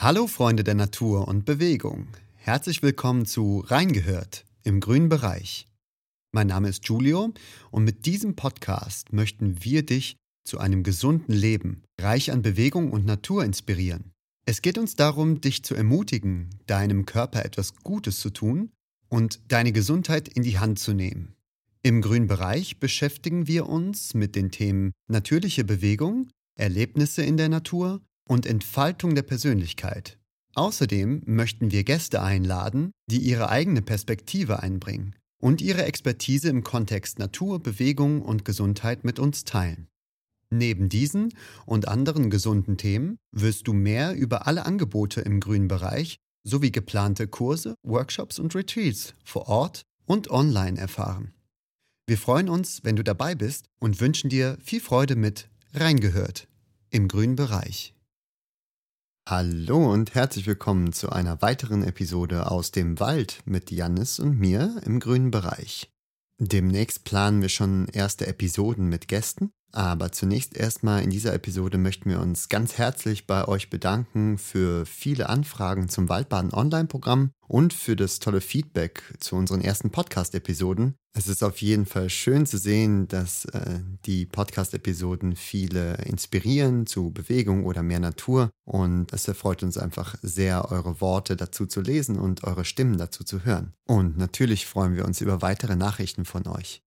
Hallo Freunde der Natur und Bewegung. Herzlich willkommen zu Reingehört im grünen Bereich. Mein Name ist Julio und mit diesem Podcast möchten wir dich zu einem gesunden Leben, reich an Bewegung und Natur inspirieren. Es geht uns darum, dich zu ermutigen, deinem Körper etwas Gutes zu tun und deine Gesundheit in die Hand zu nehmen. Im grünen Bereich beschäftigen wir uns mit den Themen natürliche Bewegung, Erlebnisse in der Natur und Entfaltung der Persönlichkeit. Außerdem möchten wir Gäste einladen, die ihre eigene Perspektive einbringen und ihre Expertise im Kontext Natur, Bewegung und Gesundheit mit uns teilen. Neben diesen und anderen gesunden Themen wirst du mehr über alle Angebote im grünen Bereich sowie geplante Kurse, Workshops und Retreats vor Ort und online erfahren. Wir freuen uns, wenn du dabei bist und wünschen dir viel Freude mit Reingehört im grünen Bereich. Hallo und herzlich willkommen zu einer weiteren Episode aus dem Wald mit Jannis und mir im grünen Bereich. Demnächst planen wir schon erste Episoden mit Gästen aber zunächst erstmal in dieser Episode möchten wir uns ganz herzlich bei euch bedanken für viele Anfragen zum Waldbaden Online-Programm und für das tolle Feedback zu unseren ersten Podcast-Episoden. Es ist auf jeden Fall schön zu sehen, dass äh, die Podcast-Episoden viele inspirieren zu Bewegung oder mehr Natur und es erfreut uns einfach sehr, eure Worte dazu zu lesen und eure Stimmen dazu zu hören. Und natürlich freuen wir uns über weitere Nachrichten von euch.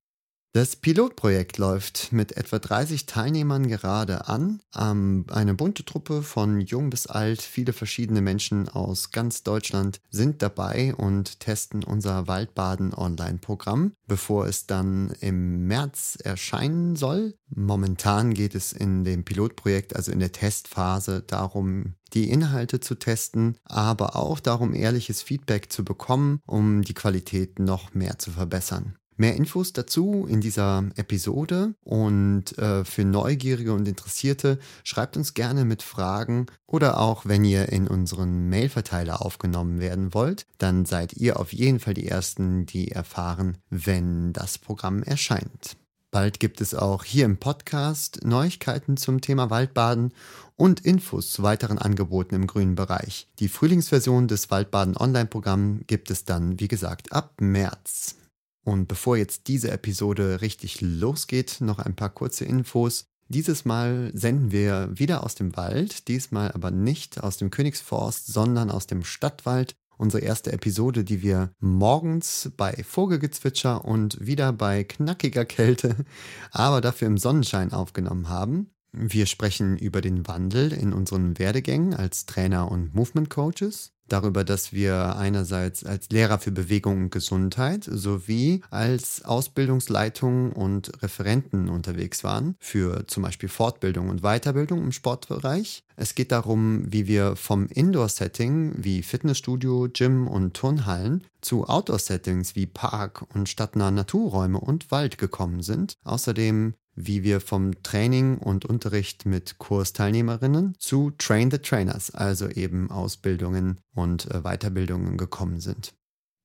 Das Pilotprojekt läuft mit etwa 30 Teilnehmern gerade an. Ähm, eine bunte Truppe von jung bis alt, viele verschiedene Menschen aus ganz Deutschland sind dabei und testen unser Waldbaden-Online-Programm, bevor es dann im März erscheinen soll. Momentan geht es in dem Pilotprojekt, also in der Testphase, darum, die Inhalte zu testen, aber auch darum, ehrliches Feedback zu bekommen, um die Qualität noch mehr zu verbessern. Mehr Infos dazu in dieser Episode und äh, für Neugierige und Interessierte schreibt uns gerne mit Fragen oder auch wenn ihr in unseren Mailverteiler aufgenommen werden wollt, dann seid ihr auf jeden Fall die Ersten, die erfahren, wenn das Programm erscheint. Bald gibt es auch hier im Podcast Neuigkeiten zum Thema Waldbaden und Infos zu weiteren Angeboten im grünen Bereich. Die Frühlingsversion des Waldbaden Online-Programms gibt es dann, wie gesagt, ab März. Und bevor jetzt diese Episode richtig losgeht, noch ein paar kurze Infos. Dieses Mal senden wir wieder aus dem Wald, diesmal aber nicht aus dem Königsforst, sondern aus dem Stadtwald. Unsere erste Episode, die wir morgens bei Vogelgezwitscher und wieder bei knackiger Kälte, aber dafür im Sonnenschein aufgenommen haben. Wir sprechen über den Wandel in unseren Werdegängen als Trainer und Movement Coaches darüber, dass wir einerseits als Lehrer für Bewegung und Gesundheit sowie als Ausbildungsleitung und Referenten unterwegs waren für zum Beispiel Fortbildung und Weiterbildung im Sportbereich. Es geht darum, wie wir vom Indoor-Setting wie Fitnessstudio, Gym und Turnhallen zu Outdoor-Settings wie Park und stadtnahe Naturräume und Wald gekommen sind. Außerdem wie wir vom Training und Unterricht mit Kursteilnehmerinnen zu Train the Trainers, also eben Ausbildungen und äh, Weiterbildungen gekommen sind.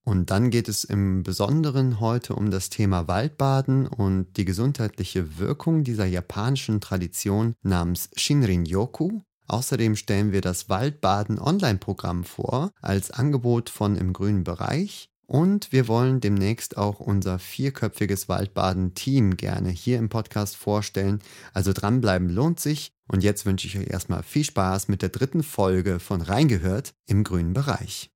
Und dann geht es im Besonderen heute um das Thema Waldbaden und die gesundheitliche Wirkung dieser japanischen Tradition namens Shinrin-yoku. Außerdem stellen wir das Waldbaden Online-Programm vor als Angebot von im grünen Bereich und wir wollen demnächst auch unser vierköpfiges Waldbaden-Team gerne hier im Podcast vorstellen. Also dranbleiben lohnt sich. Und jetzt wünsche ich euch erstmal viel Spaß mit der dritten Folge von Reingehört im grünen Bereich.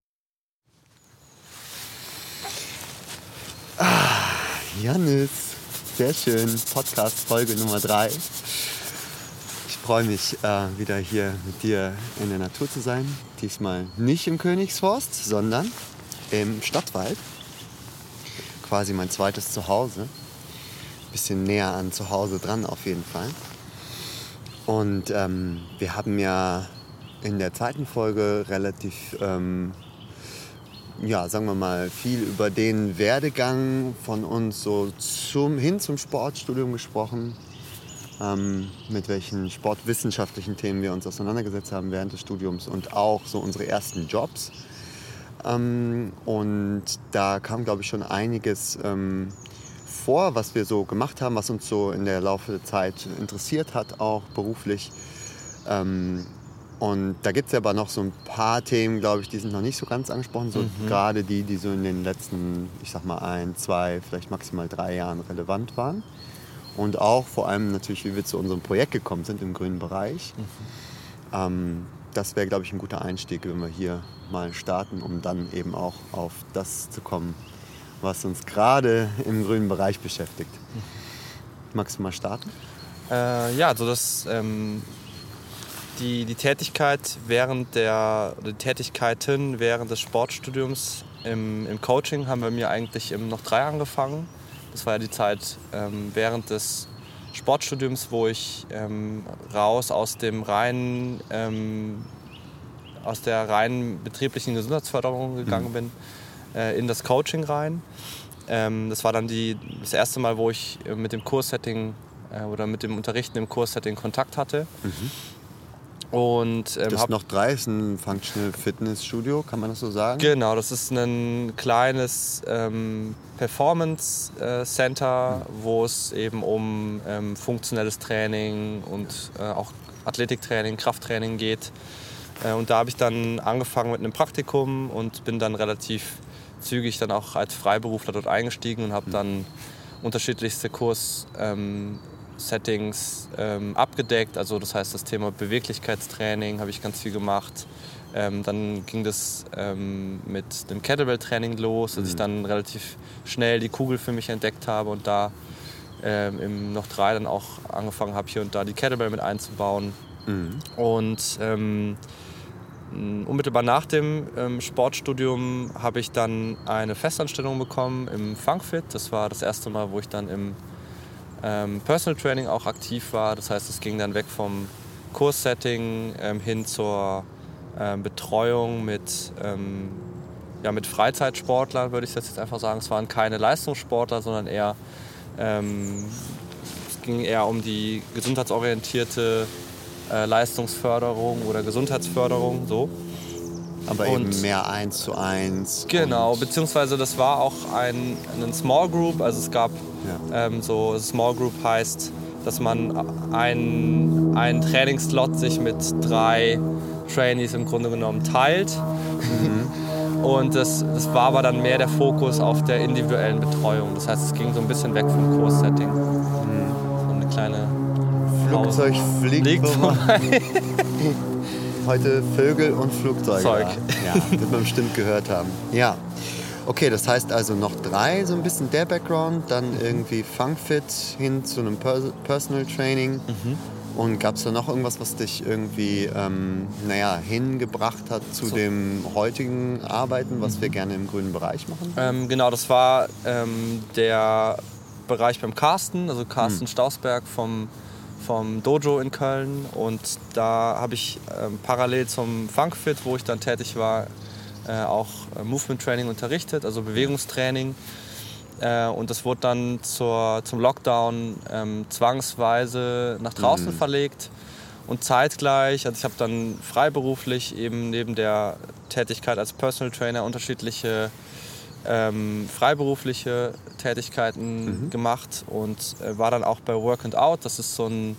Ah, Janis, sehr schön. Podcast-Folge Nummer drei. Ich freue mich, äh, wieder hier mit dir in der Natur zu sein. Diesmal nicht im Königsforst, sondern im Stadtwald. Quasi mein zweites Zuhause. Bisschen näher an zu Hause dran auf jeden Fall. Und ähm, wir haben ja in der zweiten Folge relativ, ähm, ja, sagen wir mal, viel über den Werdegang von uns so zum, hin zum Sportstudium gesprochen. Ähm, mit welchen sportwissenschaftlichen Themen wir uns auseinandergesetzt haben während des Studiums und auch so unsere ersten Jobs. Ähm, und da kam, glaube ich, schon einiges ähm, vor, was wir so gemacht haben, was uns so in der Laufe der Zeit interessiert hat, auch beruflich. Ähm, Und da gibt es aber noch so ein paar Themen, glaube ich, die sind noch nicht so ganz angesprochen. So Mhm. gerade die, die so in den letzten, ich sag mal, ein, zwei, vielleicht maximal drei Jahren relevant waren. Und auch vor allem natürlich, wie wir zu unserem Projekt gekommen sind im grünen Bereich. Mhm. Ähm, das wäre, glaube ich, ein guter Einstieg, wenn wir hier mal starten, um dann eben auch auf das zu kommen, was uns gerade im grünen Bereich beschäftigt. Magst du mal starten? Äh, ja, also das, ähm, die, die Tätigkeit während der, die Tätigkeiten während des Sportstudiums im, im Coaching haben bei mir eigentlich im noch drei angefangen. Das war ja die Zeit ähm, während des Sportstudiums, wo ich ähm, raus aus dem reinen, ähm, aus der reinen betrieblichen Gesundheitsförderung gegangen bin, äh, in das Coaching rein. Ähm, das war dann die, das erste Mal, wo ich äh, mit dem Kurssetting äh, oder mit dem Unterrichten im Kurssetting Kontakt hatte. Und ähm, Das noch drei ist ein Functional Fitness Studio, kann man das so sagen? Genau, das ist ein kleines ähm, Performance äh, Center, wo es eben um ähm, funktionelles Training und äh, auch Athletiktraining, Krafttraining geht. Äh, und da habe ich dann angefangen mit einem Praktikum und bin dann relativ zügig dann auch als Freiberufler dort eingestiegen und habe dann unterschiedlichste Kurs ähm, Settings ähm, abgedeckt. Also das heißt, das Thema Beweglichkeitstraining habe ich ganz viel gemacht. Ähm, dann ging das ähm, mit dem Kettlebell-Training los, dass ich dann relativ schnell die Kugel für mich entdeckt habe und da ähm, im noch drei dann auch angefangen habe, hier und da die Kettlebell mit einzubauen. Und ähm, unmittelbar nach dem ähm, Sportstudium habe ich dann eine Festanstellung bekommen im Funkfit. Das war das erste Mal, wo ich dann im ähm, Personal Training auch aktiv war. Das heißt, es ging dann weg vom Kurssetting ähm, hin zur ähm, Betreuung mit, ähm, ja, mit Freizeitsportlern, würde ich jetzt einfach sagen. Es waren keine Leistungssportler, sondern eher, ähm, es ging eher um die gesundheitsorientierte äh, Leistungsförderung oder Gesundheitsförderung. So. Aber eben Und- mehr eins zu eins. Genau, beziehungsweise das war auch ein, ein Small Group, also es gab Ja. ähm, so, Small Group heißt, dass man einen, einen Trainingslot sich mit drei Trainees im Grunde genommen teilt. Und das, das war aber dann mehr der Fokus auf der individuellen Betreuung. Das heißt, es ging so ein bisschen weg vom Kurssetting. So eine kleine Flugzeug fliegt Liegt vorbei. Heute Vögel und Flugzeuge. Zeug. Ja, wird man bestimmt gehört haben. Ja. Okay, das heißt also noch drei, so ein bisschen der Background, dann irgendwie Funkfit hin zu einem Pers Personal Training. Mhm. Und gab es da noch irgendwas, was dich irgendwie, ähm, naja, hingebracht hat zu So. dem heutigen Arbeiten, was wir gerne im grünen Bereich machen? Ähm, genau, das war ähm, der Bereich beim Carsten, also Carsten Stausberg vom, vom Dojo in Köln. Und da habe ich ähm, parallel zum Funkfit, wo ich dann tätig war, äh, auch äh, Movement Training unterrichtet, also Bewegungstraining. Äh, und das wurde dann zur, zum Lockdown ähm, zwangsweise nach draußen verlegt. Und zeitgleich, also ich habe dann freiberuflich eben neben der Tätigkeit als Personal Trainer unterschiedliche ähm, freiberufliche Tätigkeiten gemacht und äh, war dann auch bei Work and Out. Das ist so ein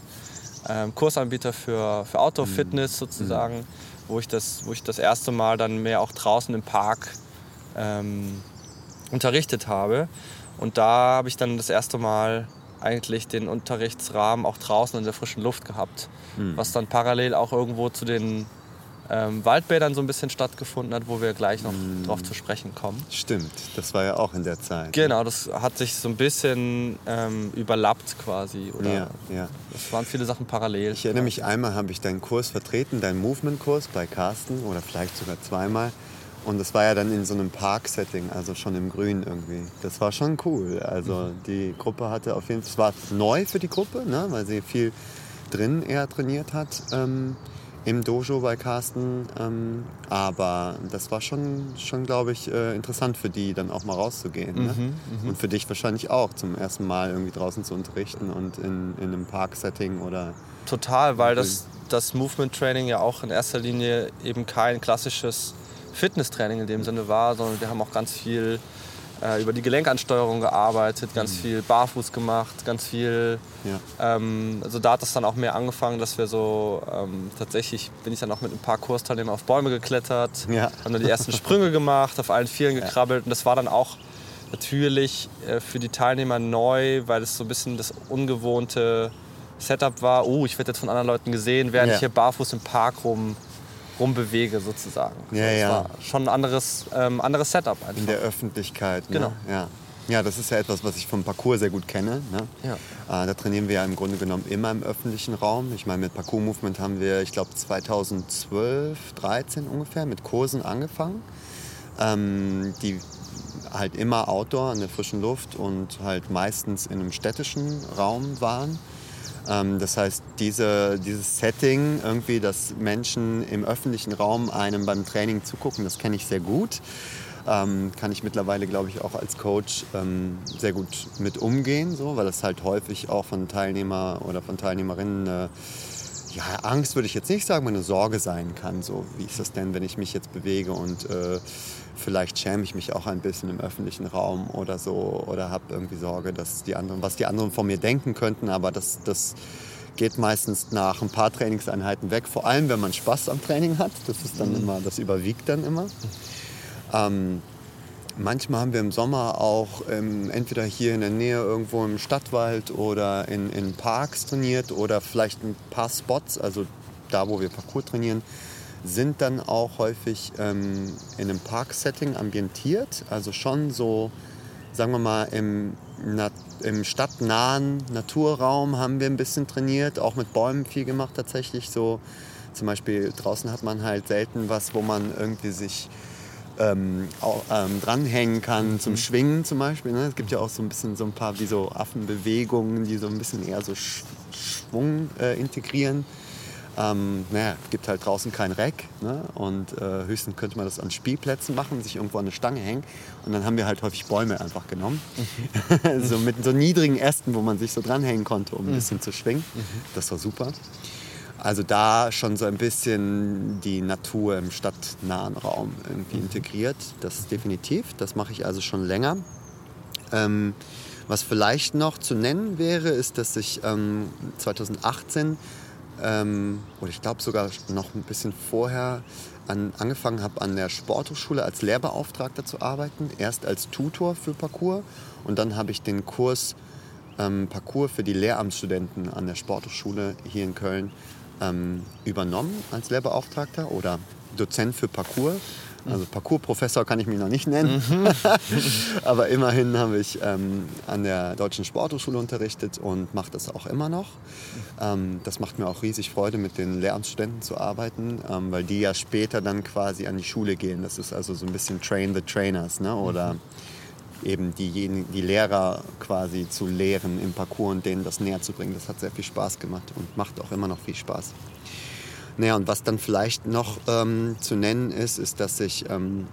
ähm, Kursanbieter für, für Outdoor-Fitness sozusagen, wo, ich das, wo ich das erste Mal dann mehr auch draußen im Park ähm, unterrichtet habe. Und da habe ich dann das erste Mal eigentlich den Unterrichtsrahmen auch draußen in der frischen Luft gehabt, was dann parallel auch irgendwo zu den ähm, Waldbädern so ein bisschen stattgefunden hat, wo wir gleich noch drauf zu sprechen kommen. Stimmt, das war ja auch in der Zeit. Genau, das hat sich so ein bisschen ähm, überlappt quasi. Oder Ja, ja. Es waren viele Sachen parallel. Ich erinnere mich, einmal habe ich deinen Kurs vertreten, deinen Movement-Kurs bei Carsten oder vielleicht sogar zweimal. Und das war ja dann in so einem Park-Setting, also schon im Grün irgendwie. Das war schon cool. Also die Gruppe hatte auf jeden Fall, es war neu für die Gruppe, ne, weil sie viel drin eher trainiert hat ähm, im Dojo bei Carsten. Ähm, aber das war schon, schon glaube ich, äh, interessant für die, dann auch mal rauszugehen. Ne? Und für dich wahrscheinlich auch, zum ersten Mal irgendwie draußen zu unterrichten und in, in einem Park-Setting oder Total, weil das, das Movement Training ja auch in erster Linie eben kein klassisches Fitnesstraining in dem Sinne war, sondern wir haben auch ganz viel äh, über die Gelenkansteuerung gearbeitet, ganz mhm. viel barfuß gemacht, ganz viel. Ja. Ähm, also da hat es dann auch mehr angefangen, dass wir so ähm, tatsächlich bin ich dann auch mit ein paar Kursteilnehmern auf Bäume geklettert, ja. haben dann die ersten Sprünge gemacht, auf allen Vieren gekrabbelt und das war dann auch natürlich äh, für die Teilnehmer neu, weil es so ein bisschen das ungewohnte Setup war. Oh, ich werde jetzt von anderen Leuten gesehen, während ich hier barfuß im Park rum rumbewege sozusagen. Ja, so, ja. war schon ein anderes, ähm, anderes Setup einfach. In der Öffentlichkeit. Ne? Genau. Ja. ja, das ist ja etwas, was ich vom Parcours sehr gut kenne. Ne? Ja. Äh, da trainieren wir ja im Grunde genommen immer im öffentlichen Raum. Ich meine, mit Parcours Movement haben wir, ich glaube, 2012, 13 ungefähr mit Kursen angefangen. Ähm, die halt immer Outdoor in der frischen Luft und halt meistens in einem städtischen Raum waren. Ähm, das heißt, diese, dieses Setting, irgendwie, dass Menschen im öffentlichen Raum einem beim Training zugucken, das kenne ich sehr gut. Ähm, kann ich mittlerweile, glaube ich, auch als Coach ähm, sehr gut mit umgehen, so, weil das halt häufig auch von Teilnehmer oder von Teilnehmerinnen äh, ja, Angst würde ich jetzt nicht sagen, aber eine Sorge sein kann. So, wie ist das denn, wenn ich mich jetzt bewege und äh, vielleicht schäme ich mich auch ein bisschen im öffentlichen Raum oder so oder habe irgendwie Sorge, dass die anderen, was die anderen von mir denken könnten, aber das, das geht meistens nach ein paar Trainingseinheiten weg, vor allem wenn man Spaß am Training hat. Das ist dann mhm. immer, das überwiegt dann immer. Ähm, manchmal haben wir im Sommer auch ähm, entweder hier in der Nähe irgendwo im Stadtwald oder in, in Parks trainiert oder vielleicht ein paar Spots, also da, wo wir Parcours trainieren, sind dann auch häufig ähm, in einem Parksetting ambientiert. Also schon so, sagen wir mal, im, Nat im stadtnahen Naturraum haben wir ein bisschen trainiert, auch mit Bäumen viel gemacht tatsächlich. So zum Beispiel draußen hat man halt selten was, wo man irgendwie sich ähm, auch, ähm, dranhängen kann zum mhm. Schwingen zum Beispiel. Ne? Es gibt ja auch so ein bisschen so ein paar wie so Affenbewegungen, die so ein bisschen eher so Sch Schwung äh, integrieren. Ähm, naja, es gibt halt draußen kein Reck ne? und äh, höchstens könnte man das an Spielplätzen machen, sich irgendwo an eine Stange hängen und dann haben wir halt häufig Bäume einfach genommen. Mhm. so mit so niedrigen Ästen, wo man sich so dranhängen konnte, um ein mhm. bisschen zu schwingen. Mhm. Das war super. Also da schon so ein bisschen die Natur im stadtnahen Raum irgendwie mhm. integriert. Das ist definitiv. Das mache ich also schon länger. Ähm, was vielleicht noch zu nennen wäre, ist, dass ich ähm, 2018 ähm, oder ich glaube sogar noch ein bisschen vorher an, angefangen habe, an der Sporthochschule als Lehrbeauftragter zu arbeiten. Erst als Tutor für Parcours und dann habe ich den Kurs ähm, Parcours für die Lehramtsstudenten an der Sporthochschule hier in Köln ähm, übernommen als Lehrbeauftragter oder Dozent für Parcours. Also Parcours-Professor kann ich mich noch nicht nennen. Mhm. Aber immerhin habe ich ähm, an der Deutschen Sporthochschule unterrichtet und mache das auch immer noch. Ähm, das macht mir auch riesig Freude, mit den Lehramtsstudenten zu arbeiten, ähm, weil die ja später dann quasi an die Schule gehen. Das ist also so ein bisschen Train the Trainers ne? oder mhm. eben diejenigen, die Lehrer quasi zu lehren im Parcours und denen das näher zu bringen. Das hat sehr viel Spaß gemacht und macht auch immer noch viel Spaß. Naja, und was dann vielleicht noch ähm, zu nennen ist, ist, dass ich, ähm,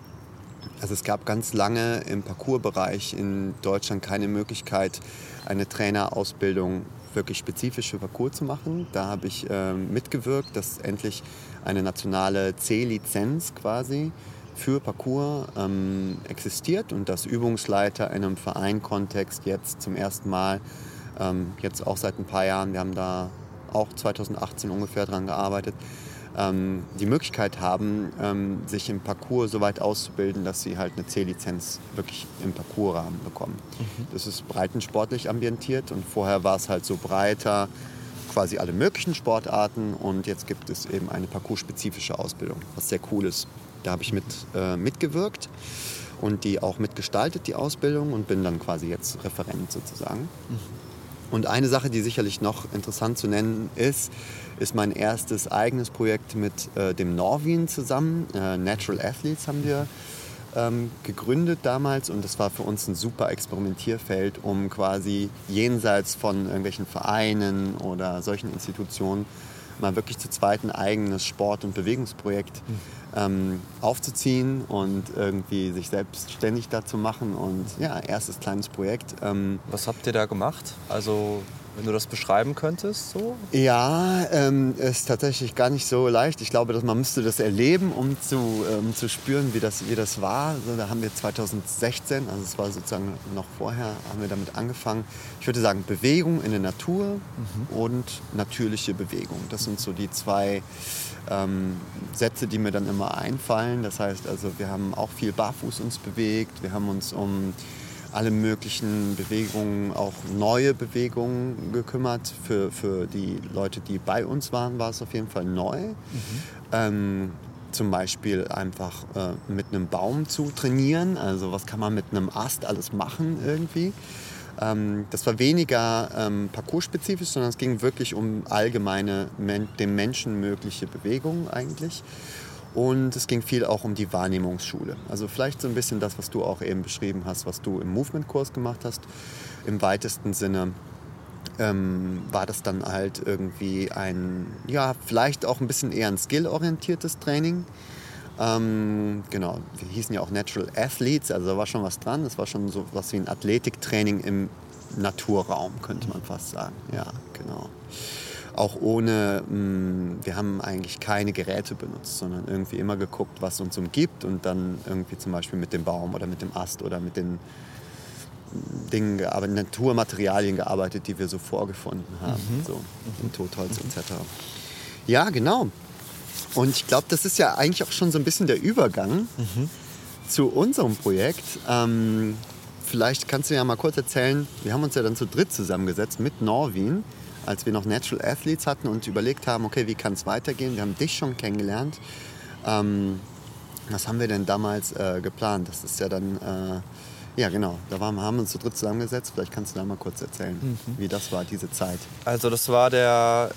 also es gab ganz lange im Parcoursbereich in Deutschland keine Möglichkeit, eine Trainerausbildung wirklich spezifisch für Parcours zu machen. Da habe ich ähm, mitgewirkt, dass endlich eine nationale C-Lizenz quasi für Parcours ähm, existiert und dass Übungsleiter in einem Vereinkontext jetzt zum ersten Mal, ähm, jetzt auch seit ein paar Jahren, wir haben da auch 2018 ungefähr daran gearbeitet, ähm, die Möglichkeit haben, ähm, sich im Parcours so weit auszubilden, dass sie halt eine C-Lizenz wirklich im Parcoursrahmen bekommen. Mhm. Das ist breitensportlich ambientiert und vorher war es halt so breiter, quasi alle möglichen Sportarten und jetzt gibt es eben eine parcours-spezifische Ausbildung, was sehr cool ist. Da habe ich mit, äh, mitgewirkt und die auch mitgestaltet, die Ausbildung und bin dann quasi jetzt Referent sozusagen. Mhm. Und eine Sache, die sicherlich noch interessant zu nennen ist, ist mein erstes eigenes Projekt mit äh, dem Norwin zusammen. Äh, Natural Athletes haben wir ähm, gegründet damals und das war für uns ein super Experimentierfeld, um quasi jenseits von irgendwelchen Vereinen oder solchen Institutionen mal wirklich zu zweit ein eigenes Sport- und Bewegungsprojekt ähm, aufzuziehen und irgendwie sich selbstständig dazu machen. Und ja, erstes kleines Projekt. Ähm Was habt ihr da gemacht? Also Wenn du das beschreiben könntest, so? Ja, ähm, ist tatsächlich gar nicht so leicht. Ich glaube, dass man müsste das erleben, um zu, ähm, zu spüren, wie das, wie das war. Also, da haben wir 2016, also es war sozusagen noch vorher, haben wir damit angefangen. Ich würde sagen, Bewegung in der Natur mhm. und natürliche Bewegung. Das sind so die zwei ähm, Sätze, die mir dann immer einfallen. Das heißt also, wir haben auch viel barfuß uns bewegt. Wir haben uns um alle möglichen Bewegungen, auch neue Bewegungen gekümmert. Für, für die Leute, die bei uns waren, war es auf jeden Fall neu. Mhm. Ähm, zum Beispiel einfach äh, mit einem Baum zu trainieren. Also was kann man mit einem Ast alles machen irgendwie. Ähm, das war weniger ähm, parcours-spezifisch, sondern es ging wirklich um allgemeine, men dem Menschen mögliche Bewegungen eigentlich. Und es ging viel auch um die Wahrnehmungsschule. Also vielleicht so ein bisschen das, was du auch eben beschrieben hast, was du im Movement-Kurs gemacht hast. Im weitesten Sinne ähm, war das dann halt irgendwie ein, ja, vielleicht auch ein bisschen eher ein skill-orientiertes Training. Ähm, genau, wir hießen ja auch Natural Athletes, also da war schon was dran. Es war schon so was wie ein Athletiktraining im Naturraum, könnte man fast sagen. Ja, genau auch ohne, mh, mm, wir haben eigentlich keine Geräte benutzt, sondern irgendwie immer geguckt, was uns umgibt und dann irgendwie zum Beispiel mit dem Baum oder mit dem Ast oder mit den Dingen gearbeitet, Naturmaterialien gearbeitet, die wir so vorgefunden haben, mhm. so mhm. Totholz mhm. etc. Ja, genau. Und ich glaube, das ist ja eigentlich auch schon so ein bisschen der Übergang mhm. zu unserem Projekt. Ähm, vielleicht kannst du ja mal kurz erzählen, wir haben uns ja dann zu dritt zusammengesetzt mit Norwin als wir noch Natural Athletes hatten und überlegt haben, okay, wie kann es weitergehen? Wir haben dich schon kennengelernt. Ähm, was haben wir denn damals äh, geplant? Das ist ja dann, äh, ja genau, da waren, haben wir uns zu dritt zusammengesetzt. Vielleicht kannst du da mal kurz erzählen, mhm. wie das war, diese Zeit. Also das war der,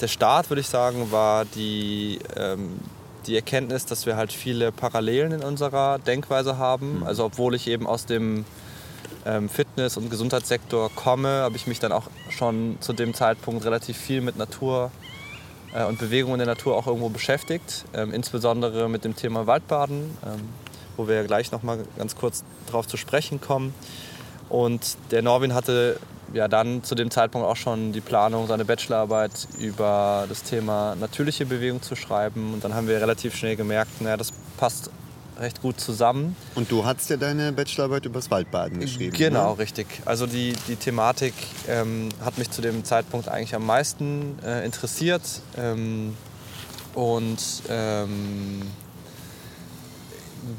der Start, würde ich sagen, war die, ähm, die Erkenntnis, dass wir halt viele Parallelen in unserer Denkweise haben. Mhm. Also obwohl ich eben aus dem Fitness- und Gesundheitssektor komme, habe ich mich dann auch schon zu dem Zeitpunkt relativ viel mit Natur äh, und Bewegung in der Natur auch irgendwo beschäftigt, ähm, insbesondere mit dem Thema Waldbaden, ähm, wo wir ja gleich noch mal ganz kurz darauf zu sprechen kommen. Und der Norwin hatte ja dann zu dem Zeitpunkt auch schon die Planung, seine Bachelorarbeit über das Thema natürliche Bewegung zu schreiben. Und dann haben wir relativ schnell gemerkt, naja, das passt recht gut zusammen. Und du hast ja deine Bachelorarbeit über das Waldbaden geschrieben. Genau, ne? richtig. Also die, die Thematik ähm, hat mich zu dem Zeitpunkt eigentlich am meisten äh, interessiert. Ähm, und ähm,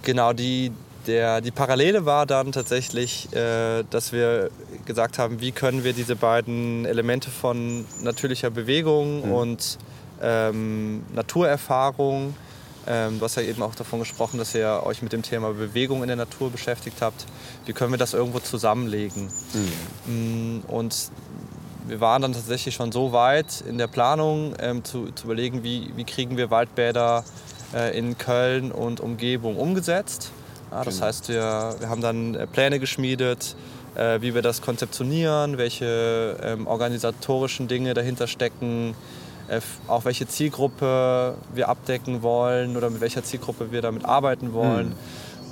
genau die, der, die Parallele war dann tatsächlich, äh, dass wir gesagt haben, wie können wir diese beiden Elemente von natürlicher Bewegung mhm. und ähm, Naturerfahrung ähm, du hast ja eben auch davon gesprochen, dass ihr euch mit dem Thema Bewegung in der Natur beschäftigt habt. Wie können wir das irgendwo zusammenlegen? Mhm. Und wir waren dann tatsächlich schon so weit in der Planung, ähm, zu, zu, überlegen, wie, wie kriegen wir Waldbäder äh, in Köln und Umgebung umgesetzt. Ja, das genau. heißt, wir, wir haben dann äh, Pläne geschmiedet, äh, wie wir das konzeptionieren, welche ähm, organisatorischen Dinge dahinter stecken, auch welche Zielgruppe wir abdecken wollen oder mit welcher Zielgruppe wir damit arbeiten wollen. Mhm.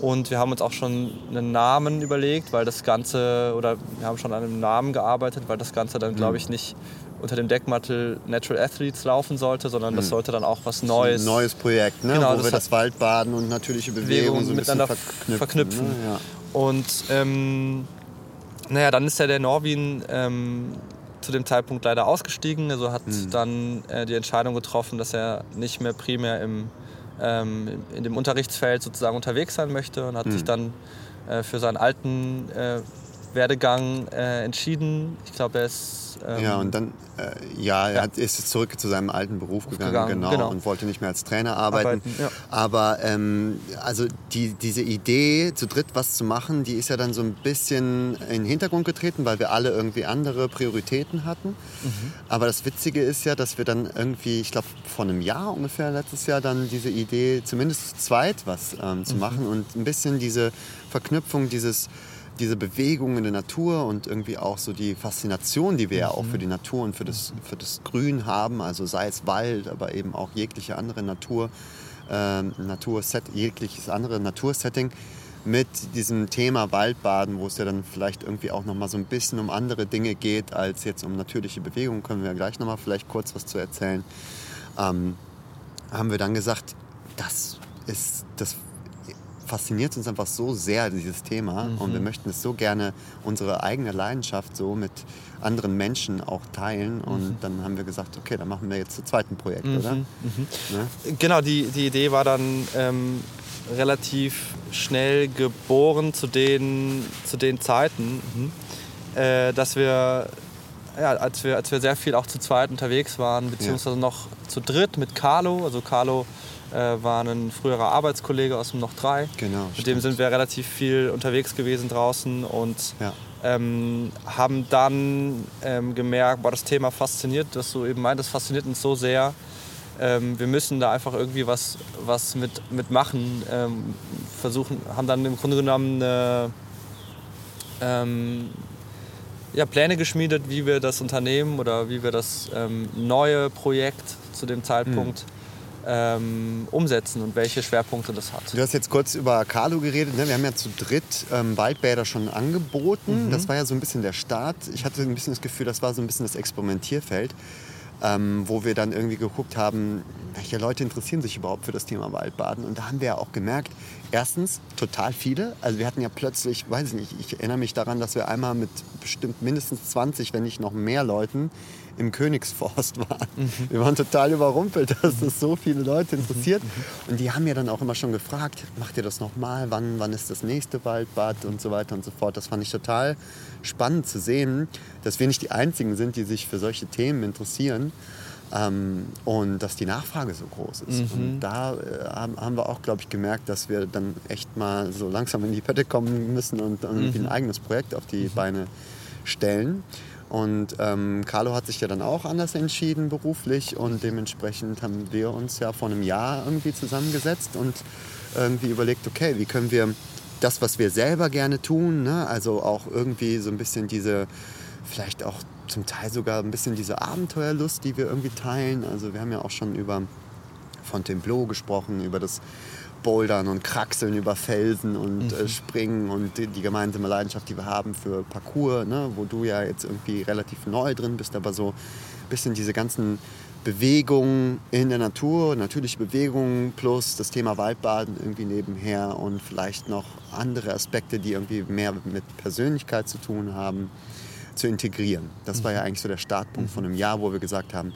Und wir haben uns auch schon einen Namen überlegt, weil das Ganze, oder wir haben schon an einem Namen gearbeitet, weil das Ganze dann, glaube hm. ich, nicht unter dem Deckmantel Natural Athletes laufen sollte, sondern das hm. sollte dann auch was Neues. Ein neues Projekt, ne? genau, wo wir das Waldbaden und natürliche Bewegung, Bewegung so miteinander verknüpfen. verknüpfen. Ne? Ja. Und ähm, naja, dann ist ja der Norwin ähm, zu dem Zeitpunkt leider ausgestiegen. Also hat mhm. dann äh, die Entscheidung getroffen, dass er nicht mehr primär im, ähm, in dem Unterrichtsfeld sozusagen unterwegs sein möchte und hat mhm. sich dann äh, für seinen alten äh, Werdegang äh, entschieden. Ich glaube, er ist ähm, ja, und dann, äh, ja, er ja. Hat, ist zurück zu seinem alten Beruf gegangen, gegangen genau, genau, und wollte nicht mehr als Trainer arbeiten. arbeiten ja. Aber ähm, also die, diese Idee, zu dritt was zu machen, die ist ja dann so ein bisschen in den Hintergrund getreten, weil wir alle irgendwie andere Prioritäten hatten. Mhm. Aber das Witzige ist ja, dass wir dann irgendwie, ich glaube, vor einem Jahr ungefähr, letztes Jahr, dann diese Idee, zumindest zu zweit was ähm, zu mhm. machen und ein bisschen diese Verknüpfung, dieses diese Bewegung in der Natur und irgendwie auch so die Faszination, die wir ja auch für die Natur und für das, für das Grün haben, also sei es Wald, aber eben auch jegliche andere Natur, äh, Naturset, jegliches andere Natursetting, mit diesem Thema Waldbaden, wo es ja dann vielleicht irgendwie auch nochmal so ein bisschen um andere Dinge geht, als jetzt um natürliche Bewegungen, können wir ja gleich nochmal vielleicht kurz was zu erzählen, ähm, haben wir dann gesagt, das ist, das fasziniert uns einfach so sehr, dieses Thema. Mhm. Und wir möchten es so gerne, unsere eigene Leidenschaft so mit anderen Menschen auch teilen. Und mhm. dann haben wir gesagt, okay, dann machen wir jetzt das zweite Projekt, mhm. oder? Mhm. Ne? Genau, die, die Idee war dann ähm, relativ schnell geboren zu den, zu den Zeiten, mhm. äh, dass wir ja, als wir, als wir sehr viel auch zu zweit unterwegs waren, beziehungsweise ja. noch zu dritt mit Carlo. Also Carlo war ein früherer Arbeitskollege aus dem Noch 3. Genau. Mit dem sind wir relativ viel unterwegs gewesen draußen und ja. ähm, haben dann ähm, gemerkt, boah, das Thema fasziniert, dass du eben meintest, fasziniert uns so sehr. Ähm, wir müssen da einfach irgendwie was, was mit, mit machen. Ähm, versuchen, haben dann im Grunde genommen eine, ähm, ja, Pläne geschmiedet, wie wir das Unternehmen oder wie wir das ähm, neue Projekt zu dem Zeitpunkt mhm ähm, umsetzen und welche Schwerpunkte das hat. Du hast jetzt kurz über Carlo geredet. Ne? Wir haben ja zu dritt ähm, Waldbäder schon angeboten. Mhm. Das war ja so ein bisschen der Start. Ich hatte ein bisschen das Gefühl, das war so ein bisschen das Experimentierfeld. Ähm, wo wir dann irgendwie geguckt haben, welche Leute interessieren sich überhaupt für das Thema Waldbaden. Und da haben wir ja auch gemerkt, erstens total viele. Also wir hatten ja plötzlich, weiß ich nicht, ich erinnere mich daran, dass wir einmal mit bestimmt mindestens 20, wenn nicht noch mehr Leuten im Königsforst waren. Mhm. Wir waren total überrumpelt, dass das so viele Leute interessiert. Mhm. Und die haben ja dann auch immer schon gefragt, macht ihr das nochmal? Wann, wann ist das nächste Waldbad und so weiter und so fort. Das fand ich total spannend zu sehen, dass wir nicht die Einzigen sind, die sich für solche Themen interessieren. Ähm, und dass die Nachfrage so groß ist. Mhm. Und da äh, haben wir auch, glaube ich, gemerkt, dass wir dann echt mal so langsam in die Pötte kommen müssen und irgendwie mhm. ein eigenes Projekt auf die mhm. Beine stellen. Und ähm, Carlo hat sich ja dann auch anders entschieden beruflich und dementsprechend haben wir uns ja vor einem Jahr irgendwie zusammengesetzt und irgendwie überlegt, okay, wie können wir das, was wir selber gerne tun, ne? also auch irgendwie so ein bisschen diese, vielleicht auch zum Teil sogar ein bisschen diese Abenteuerlust, die wir irgendwie teilen. Also wir haben ja auch schon über Fontainebleau gesprochen, über das Bouldern und Kraxeln über Felsen und äh, mhm. äh, Springen und die, die, gemeinsame Leidenschaft, die wir haben für Parcours, ne, wo du ja jetzt irgendwie relativ neu drin bist, aber so ein bisschen diese ganzen Bewegungen in der Natur, natürliche Bewegungen plus das Thema Waldbaden irgendwie nebenher und vielleicht noch andere Aspekte, die irgendwie mehr mit Persönlichkeit zu tun haben, zu integrieren. Das war ja mhm. eigentlich so der Startpunkt von einem Jahr, wo wir gesagt haben,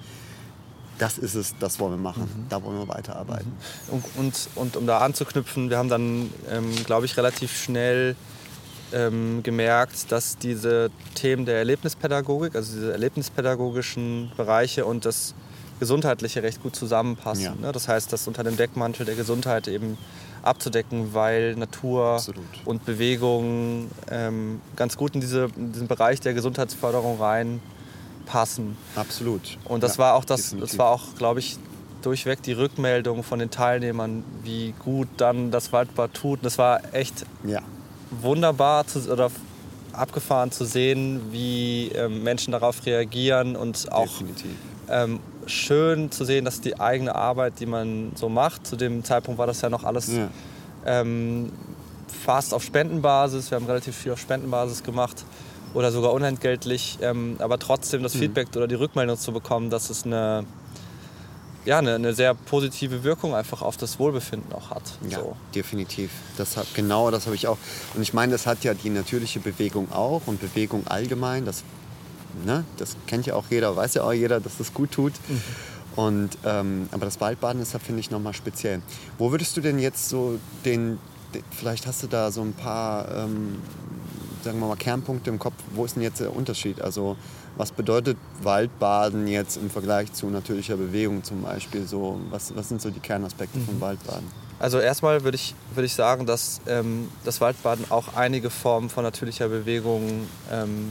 das ist es, das wollen wir machen, mhm. da wollen wir weiterarbeiten. Mhm. Und, und, und, um da anzuknüpfen, wir haben dann, ähm, glaube ich, relativ schnell ähm, gemerkt, dass diese Themen der Erlebnispädagogik, also diese erlebnispädagogischen Bereiche und das Gesundheitliche recht gut zusammenpassen. Ja. Ne? Das heißt, das unter dem Deckmantel der Gesundheit eben abzudecken, weil Natur Absolut. und Bewegung ähm, ganz gut in, diese, in diesen Bereich der Gesundheitsförderung rein passen. Absolut. Und das ja, war auch das, das war auch, glaube ich, durchweg die Rückmeldung von den Teilnehmern, wie gut dann das Waldbad tut. Das war echt ja. wunderbar zu, oder abgefahren zu sehen, wie ähm, Menschen darauf reagieren und auch ähm, schön zu sehen, dass die eigene Arbeit, die man so macht, zu dem Zeitpunkt war das ja noch alles ja. Ähm, fast auf Spendenbasis. Wir haben relativ viel auf Spendenbasis gemacht oder sogar unentgeltlich, ähm, aber trotzdem das mhm. Feedback oder die Rückmeldung zu bekommen, dass es eine, ja, eine, eine, sehr positive Wirkung einfach auf das Wohlbefinden auch hat. Ja, so. definitiv. Das hat, genau das habe ich auch. Und ich meine, das hat ja die natürliche Bewegung auch und Bewegung allgemein. Das, ne, das kennt ja auch jeder, weiß ja auch jeder, dass das gut tut. Mhm. Und, ähm, aber das Waldbaden ist da, finde ich, nochmal speziell. Wo würdest du denn jetzt so den, den vielleicht hast du da so ein paar ähm, sagen wir mal, Kernpunkte im Kopf, wo ist denn jetzt der Unterschied? Also was bedeutet Waldbaden jetzt im Vergleich zu natürlicher Bewegung zum Beispiel? So, was, was sind so die Kernaspekte mhm. von Waldbaden? Also erstmal würde ich, würd ich sagen, dass ähm, das Waldbaden auch einige Formen von natürlicher Bewegung ähm,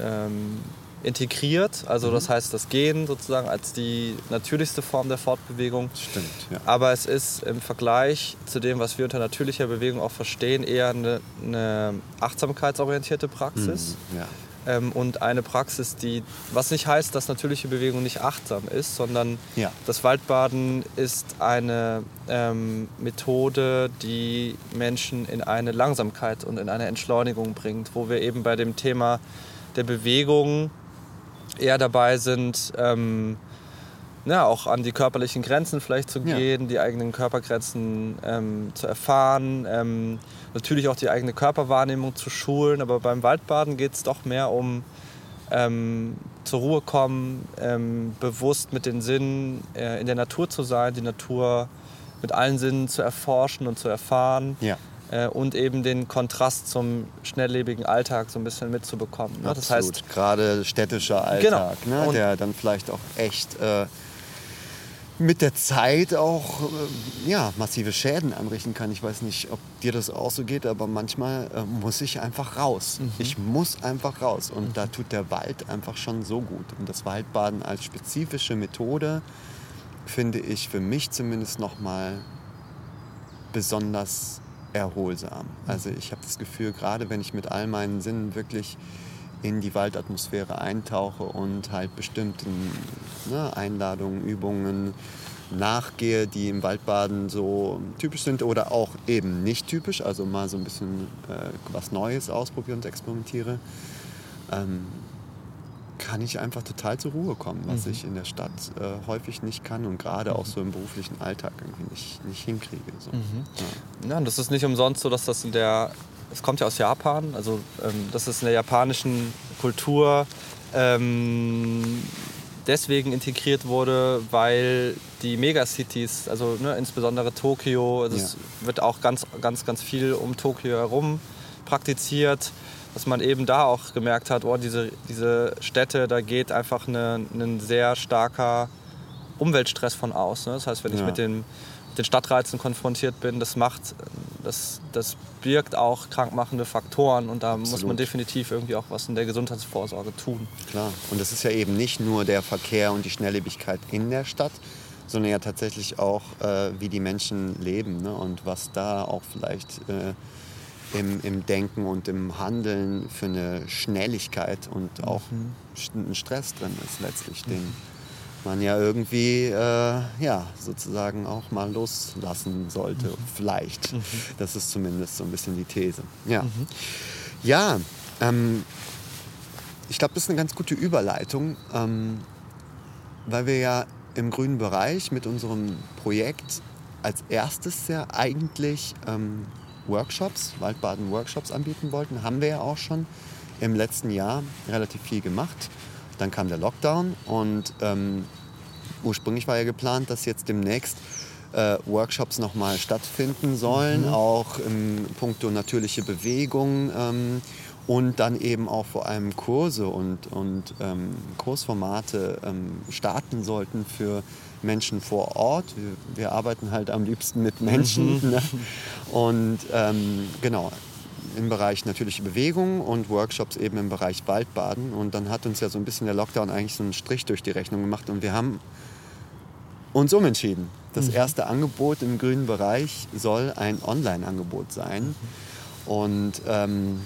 ähm, integriert. Also das mhm. heißt das Gehen sozusagen als die natürlichste Form der Fortbewegung. Stimmt, ja. Aber es ist im Vergleich zu dem, was wir unter natürlicher Bewegung auch verstehen, eher eine, eine achtsamkeitsorientierte Praxis. Mhm, ja. ähm, und eine Praxis, die, was nicht heißt, dass natürliche Bewegung nicht achtsam ist, sondern Ja. das Waldbaden ist eine ähm, Methode, die Menschen in eine Langsamkeit und in eine Entschleunigung bringt, wo wir eben bei dem Thema der Bewegung eher dabei sind, ähm, ja, auch an die körperlichen Grenzen vielleicht zu Ja. gehen, die eigenen Körpergrenzen ähm, zu erfahren, ähm, natürlich auch die eigene Körperwahrnehmung zu schulen, aber beim Waldbaden geht es doch mehr um ähm, zur Ruhe kommen, ähm, bewusst mit den Sinnen äh, in der Natur zu sein, die Natur mit allen Sinnen zu erforschen und zu erfahren Ja. Äh, und eben den Kontrast zum schnelllebigen Alltag so ein bisschen mitzubekommen. Ne? Das heißt, Absolut. gerade städtischer Alltag, Genau. ne? Der dann vielleicht auch echt äh, mit der Zeit auch äh, ja, massive Schäden anrichten kann. Ich weiß nicht, ob dir das auch so geht, aber manchmal äh, muss ich einfach raus. Mhm. Ich muss einfach raus. Und da tut der Wald einfach schon so gut. Und das Waldbaden als spezifische Methode finde ich für mich zumindest nochmal besonders erholsam. Also ich habe das Gefühl, gerade wenn ich mit all meinen Sinnen wirklich in die Waldatmosphäre eintauche und halt bestimmten ne, Einladungen, Übungen nachgehe, die im Waldbaden so typisch sind oder auch eben nicht typisch, also mal so ein bisschen äh, was Neues ausprobiere und experimentiere, ähm, kann ich einfach total zur Ruhe kommen, was ich in der Stadt äh, häufig nicht kann und gerade auch so im beruflichen Alltag irgendwie nicht, nicht hinkriege. So. Ja. Ja, und das ist nicht umsonst so, dass das in der, es kommt ja aus Japan, also ähm, dass es in der japanischen Kultur ähm, deswegen integriert wurde, weil die Megacities, also ne, insbesondere Tokio, es wird auch ganz, ganz, ganz viel um Tokio herum praktiziert, dass man eben da auch gemerkt hat, oh, diese, diese Städte, da geht einfach eine, ein sehr starker Umweltstress von aus. Ne? Das heißt, wenn ich Ja. mit den, mit den Stadtreizen konfrontiert bin, das macht, das, das birgt auch krankmachende Faktoren und da muss man Absolut. definitiv irgendwie auch was in der Gesundheitsvorsorge tun. Klar. Und das ist ja eben nicht nur der Verkehr und die Schnelllebigkeit in der Stadt, sondern ja tatsächlich auch, äh, wie die Menschen leben ne? und was da auch vielleicht äh, im, im Denken und im Handeln für eine Schnelligkeit und auch st- ein Stress drin ist letztlich, den man ja irgendwie äh, ja, sozusagen auch mal loslassen sollte, vielleicht. Das ist zumindest so ein bisschen die These. Ja, ja ähm, ich glaube, das ist eine ganz gute Überleitung, ähm, weil wir ja im grünen Bereich mit unserem Projekt als erstes ja eigentlich ähm, Workshops, Waldbaden-Workshops anbieten wollten. Haben wir ja auch schon im letzten Jahr relativ viel gemacht. Dann kam der Lockdown und ähm, ursprünglich war ja geplant, dass jetzt demnächst äh, Workshops nochmal stattfinden sollen, auch im puncto natürliche Bewegung ähm, und dann eben auch vor allem Kurse und, und ähm, Kursformate ähm, starten sollten für Menschen vor Ort. Wir, wir arbeiten halt am liebsten mit Menschen. Ne? Und ähm, genau, im Bereich natürliche Bewegung und Workshops eben im Bereich Waldbaden. Und dann hat uns ja so ein bisschen der Lockdown eigentlich so einen Strich durch die Rechnung gemacht und wir haben uns umentschieden. Das erste Angebot im grünen Bereich soll ein Online-Angebot sein. Und ähm,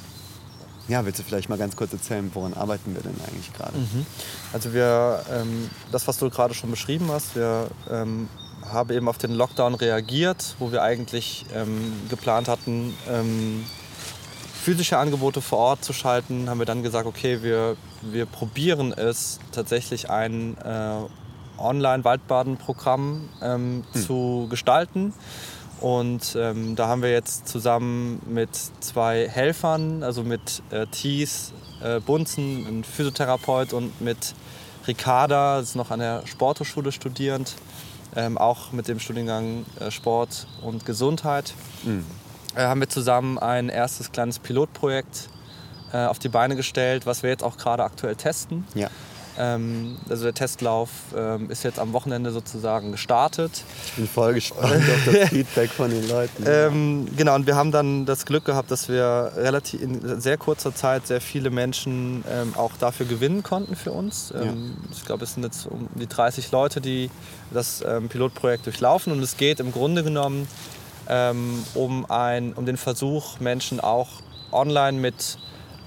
ja, willst du vielleicht mal ganz kurz erzählen, woran arbeiten wir denn eigentlich gerade? Also wir, ähm, das, was du gerade schon beschrieben hast, wir ähm, haben eben auf den Lockdown reagiert, wo wir eigentlich ähm, geplant hatten, ähm, physische Angebote vor Ort zu schalten, haben wir dann gesagt, okay, wir, wir probieren es tatsächlich ein äh, Online-Waldbaden-Programm ähm, zu gestalten. Und ähm, da haben wir jetzt zusammen mit zwei Helfern, also mit äh, Thies äh, Bunzen, ein Physiotherapeut und mit Ricarda, das ist noch an der Sporthochschule studierend, ähm, auch mit dem Studiengang äh, Sport und Gesundheit, äh, haben wir zusammen ein erstes kleines Pilotprojekt äh, auf die Beine gestellt, was wir jetzt auch gerade aktuell testen. Ja, also der Testlauf ähm, ist jetzt am Wochenende sozusagen gestartet. ich bin voll gespannt auf das Feedback von den Leuten. Ähm, genau, und wir haben dann das Glück gehabt, dass wir relativ in sehr kurzer Zeit sehr viele Menschen ähm, auch dafür gewinnen konnten für uns. Ähm, Ich glaube, es sind jetzt um die 30 Leute, die das ähm, Pilotprojekt durchlaufen. Und es geht im Grunde genommen ähm, um, ein, um den Versuch, Menschen auch online mit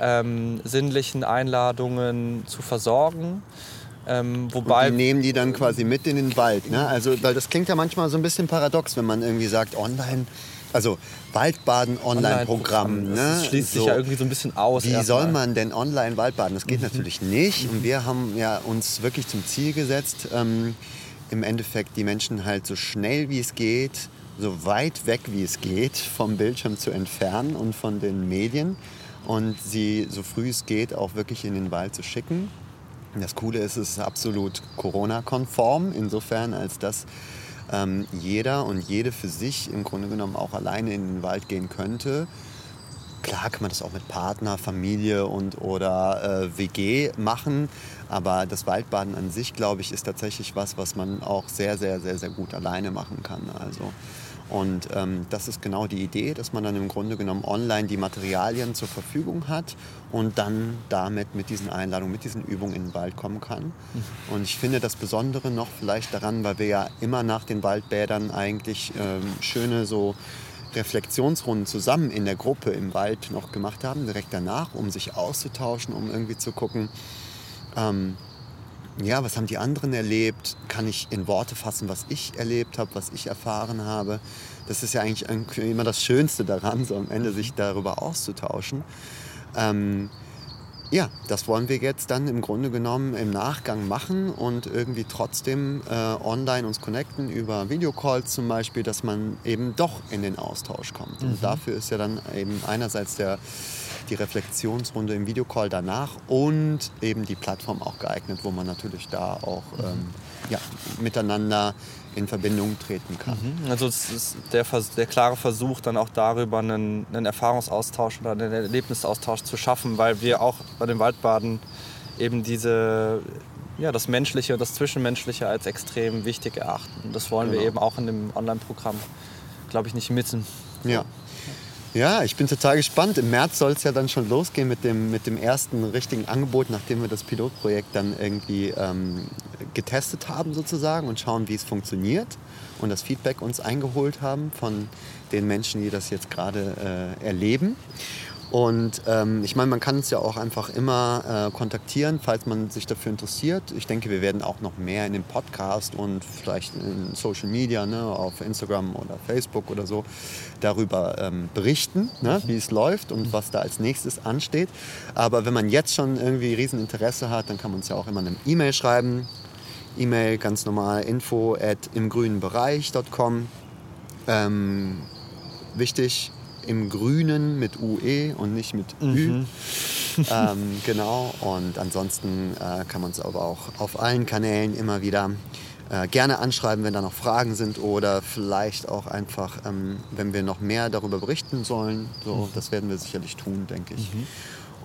ähm, sinnlichen Einladungen zu versorgen. Ähm, wobei und die nehmen die dann quasi mit in den Wald. Ne? Also, weil das klingt ja manchmal so ein bisschen paradox, wenn man irgendwie sagt, online, also Waldbaden Online-Programm. Online ne? Das schließt so, sich ja irgendwie so ein bisschen aus. Wie soll man denn online Waldbaden? Das geht mhm. natürlich nicht. Und wir haben ja uns wirklich zum Ziel gesetzt, ähm, im Endeffekt die Menschen halt so schnell wie es geht, so weit weg wie es geht vom Bildschirm zu entfernen und von den Medien und sie so früh es geht auch wirklich in den Wald zu schicken. Das Coole ist, es ist absolut Corona-konform, insofern als dass ähm, jeder und jede für sich im Grunde genommen auch alleine in den Wald gehen könnte. Klar kann man das auch mit Partner, Familie und oder äh, WG machen, aber das Waldbaden an sich, glaube ich, ist tatsächlich was, was man auch sehr, sehr, sehr, sehr gut alleine machen kann. Also und ähm, das ist genau die Idee, dass man dann im Grunde genommen online die Materialien zur Verfügung hat und dann damit mit diesen Einladungen, mit diesen Übungen in den Wald kommen kann. Mhm. Und ich finde das Besondere noch vielleicht daran, weil wir ja immer nach den Waldbädern eigentlich ähm, schöne so Reflexionsrunden zusammen in der Gruppe im Wald noch gemacht haben, direkt danach, um sich auszutauschen, um irgendwie zu gucken, ähm, ja, was haben die anderen erlebt? Kann ich in Worte fassen, was ich erlebt habe, was ich erfahren habe? Das ist ja eigentlich immer das Schönste daran, so am Ende sich darüber auszutauschen. Ähm, ja, das wollen wir jetzt dann im Grunde genommen im Nachgang machen und irgendwie trotzdem äh, online uns connecten über Videocalls zum Beispiel, dass man eben doch in den Austausch kommt. Mhm. Und dafür ist ja dann eben einerseits der die Reflexionsrunde im Videocall danach und eben die Plattform auch geeignet, wo man natürlich da auch ähm, ja, miteinander in Verbindung treten kann. Mhm. Also es ist der, der klare Versuch, dann auch darüber einen, einen Erfahrungsaustausch oder einen Erlebnisaustausch zu schaffen, weil wir auch bei den Waldbaden eben diese ja, das Menschliche und das Zwischenmenschliche als extrem wichtig erachten. Das wollen genau. wir eben auch in dem Online-Programm, glaube ich, nicht missen. Ja. Ja, ich bin total gespannt. Im März soll es ja dann schon losgehen mit dem, mit dem ersten richtigen Angebot, nachdem wir das Pilotprojekt dann irgendwie ähm, getestet haben sozusagen und schauen, wie es funktioniert und das Feedback uns eingeholt haben von den Menschen, die das jetzt gerade äh, erleben. Und ähm, ich meine, man kann uns ja auch einfach immer äh, kontaktieren, falls man sich dafür interessiert. Ich denke, wir werden auch noch mehr in dem Podcast und vielleicht in Social Media, ne, auf Instagram oder Facebook oder so, darüber ähm, berichten, ne, wie es läuft und was da als nächstes ansteht. Aber wenn man jetzt schon irgendwie Rieseninteresse hat, dann kann man uns ja auch immer eine E-Mail schreiben. E-Mail ganz normal info at imgrünenbereich.com. Ähm, wichtig, im Grünen mit UE und nicht mit Ü. Mhm. ähm, genau, und ansonsten äh, kann man es aber auch auf allen Kanälen immer wieder äh, gerne anschreiben, wenn da noch Fragen sind oder vielleicht auch einfach, ähm, wenn wir noch mehr darüber berichten sollen. So, mhm. Das werden wir sicherlich tun, denke ich. Mhm.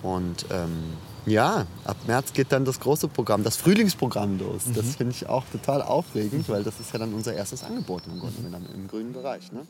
Und ähm, ja, ab März geht dann das große Programm, das Frühlingsprogramm los. Das mhm. finde ich auch total aufregend, weil das ist ja dann unser erstes Angebot im Grunde genommen im grünen Bereich. Ne?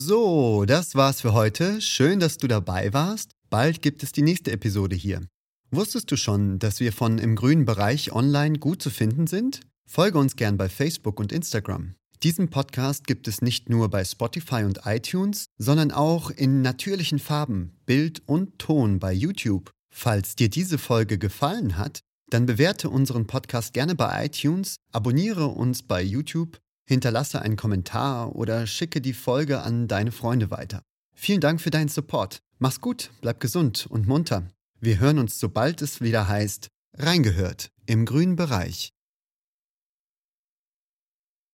So, das war's für heute. Schön, dass du dabei warst. Bald gibt es die nächste Episode hier. Wusstest du schon, dass wir von im grünen Bereich online gut zu finden sind? Folge uns gern bei Facebook und Instagram. Diesen Podcast gibt es nicht nur bei Spotify und iTunes, sondern auch in natürlichen Farben, Bild und Ton bei YouTube. Falls dir diese Folge gefallen hat, dann bewerte unseren Podcast gerne bei iTunes, abonniere uns bei YouTube hinterlasse einen Kommentar oder schicke die Folge an deine Freunde weiter. Vielen Dank für deinen Support. Mach's gut, bleib gesund und munter. Wir hören uns, sobald es wieder heißt, reingehört im grünen Bereich.